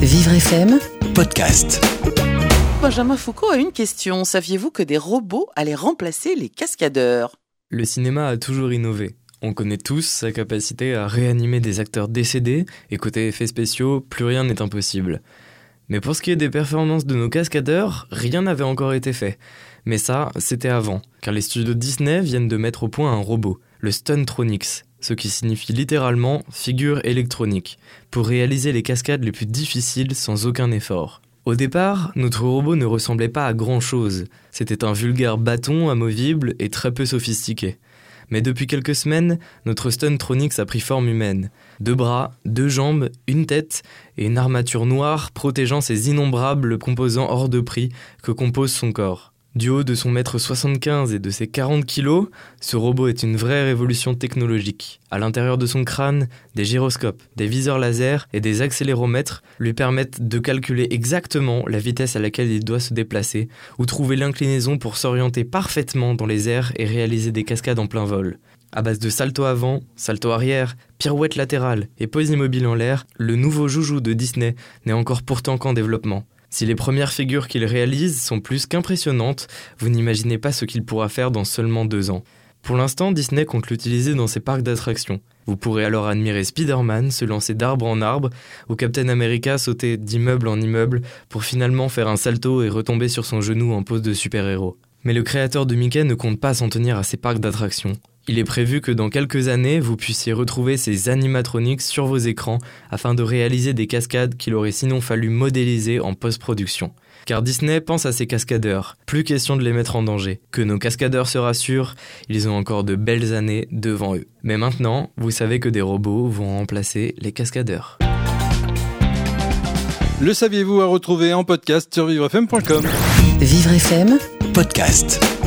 Vivre FM, podcast. Benjamin Foucault a une question. Saviez-vous que des robots allaient remplacer les cascadeurs? Le cinéma a toujours innové. On connaît tous sa capacité à réanimer des acteurs décédés, et côté effets spéciaux, plus rien n'est impossible. Mais pour ce qui est des performances de nos cascadeurs, rien n'avait encore été fait. Mais ça, c'était avant, car les studios Disney viennent de mettre au point un robot, le Stuntronics, ce qui signifie littéralement figure électronique, pour réaliser les cascades les plus difficiles sans aucun effort. Au départ, notre robot ne ressemblait pas à grand chose. C'était un vulgaire bâton amovible et très peu sophistiqué. Mais depuis quelques semaines, notre Stuntronics a pris forme humaine. Deux bras, deux jambes, une tête et une armature noire protégeant ces innombrables composants hors de prix que compose son corps. Du haut de son mètre 75 et de ses 40 kilos, ce robot est une vraie révolution technologique. À l'intérieur de son crâne, des gyroscopes, des viseurs laser et des accéléromètres lui permettent de calculer exactement la vitesse à laquelle il doit se déplacer ou trouver l'inclinaison pour s'orienter parfaitement dans les airs et réaliser des cascades en plein vol. À base de salto avant, salto arrière, pirouette latérale et pose immobile en l'air, le nouveau joujou de Disney n'est encore pourtant qu'en développement. Si les premières figures qu'il réalise sont plus qu'impressionnantes, vous n'imaginez pas ce qu'il pourra faire dans seulement deux ans. Pour l'instant, Disney compte l'utiliser dans ses parcs d'attractions. Vous pourrez alors admirer Spider-Man se lancer d'arbre en arbre, ou Captain America sauter d'immeuble en immeuble pour finalement faire un salto et retomber sur son genou en pose de super-héros. Mais le créateur de Mickey ne compte pas s'en tenir à ses parcs d'attractions. Il est prévu que dans quelques années, vous puissiez retrouver ces animatronics sur vos écrans afin de réaliser des cascades qu'il aurait sinon fallu modéliser en post-production. Car Disney pense à ses cascadeurs, plus question de les mettre en danger. Que nos cascadeurs se rassurent, ils ont encore de belles années devant eux. Mais maintenant, vous savez que des robots vont remplacer les cascadeurs. Le saviez-vous à retrouver en podcast sur vivrefm.com Vivre FM, Podcast.